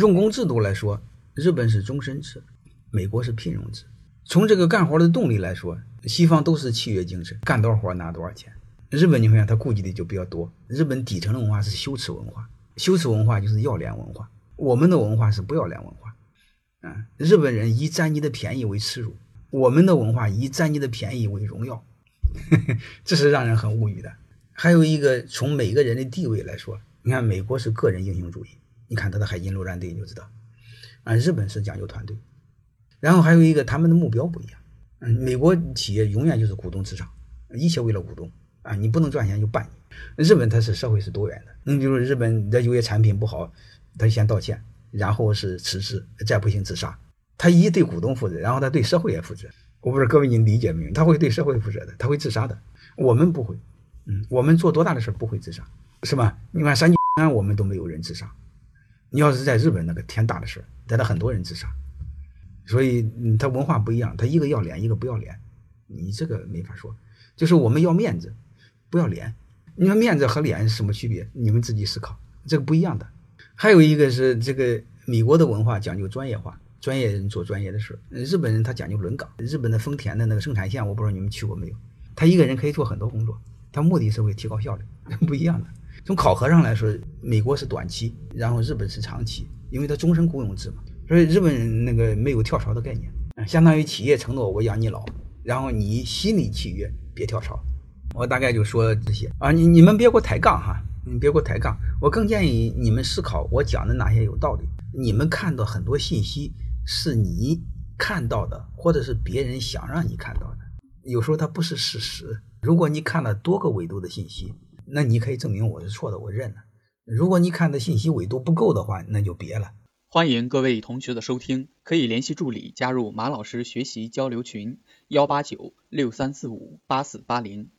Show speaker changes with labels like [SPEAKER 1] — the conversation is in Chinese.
[SPEAKER 1] 用工制度来说，日本是终身制，美国是聘用制。从这个干活的动力来说，西方都是契约精神，干多少活拿多少钱。日本你看他顾忌的就比较多。日本底层的文化是羞耻文化，羞耻文化就是要脸文化。我们的文化是不要脸文化。啊，日本人以占你的便宜为耻辱，我们的文化以占你的便宜为荣耀，这是让人很无语的。还有一个从每个人的地位来说，你看美国是个人英雄主义，你看他的海军陆战队你就知道。啊，日本是讲究团队。然后还有一个他们的目标不一样。嗯，美国企业永远就是股东至上，一切为了股东。啊，你不能赚钱就办你。日本它是社会是多元的，你比如日本的有些产品不好，他先道歉，然后是辞职，再不行自杀。他一对股东负责，然后他对社会也负责。我不知道各位你理解没有？他会对社会负责的，他会自杀的。我们不会，嗯，我们做多大的事不会自杀，是吧？你看三安 我们都没有人自杀。你要是在日本那个天大的事儿，带他很多人自杀。所以，他文化不一样，他一个要脸，一个不要脸，你这个没法说。就是我们要面子。不要脸，你说面子和脸是什么区别？你们自己思考，这个不一样的。还有一个是这个美国的文化讲究专业化，专业人做专业的事日本人他讲究轮岗，日本的丰田的那个生产线，我不知道你们去过没有？他一个人可以做很多工作，他目的是为提高效率，不一样的。从考核上来说，美国是短期，然后日本是长期，因为它终身雇佣制嘛，所以日本人那个没有跳槽的概念，相当于企业承诺我养你老，然后你心理契约别跳槽。我大概就说这些啊，你你们别给我抬杠哈，你别给我抬杠。我更建议你们思考我讲的哪些有道理。你们看到很多信息是你看到的，或者是别人想让你看到的，有时候它不是事实。如果你看了多个维度的信息，那你可以证明我是错的，我认了。如果你看的信息维度不够的话，那就别了。
[SPEAKER 2] 欢迎各位同学的收听，可以联系助理加入马老师学习交流群：幺八九六三四五八四八零。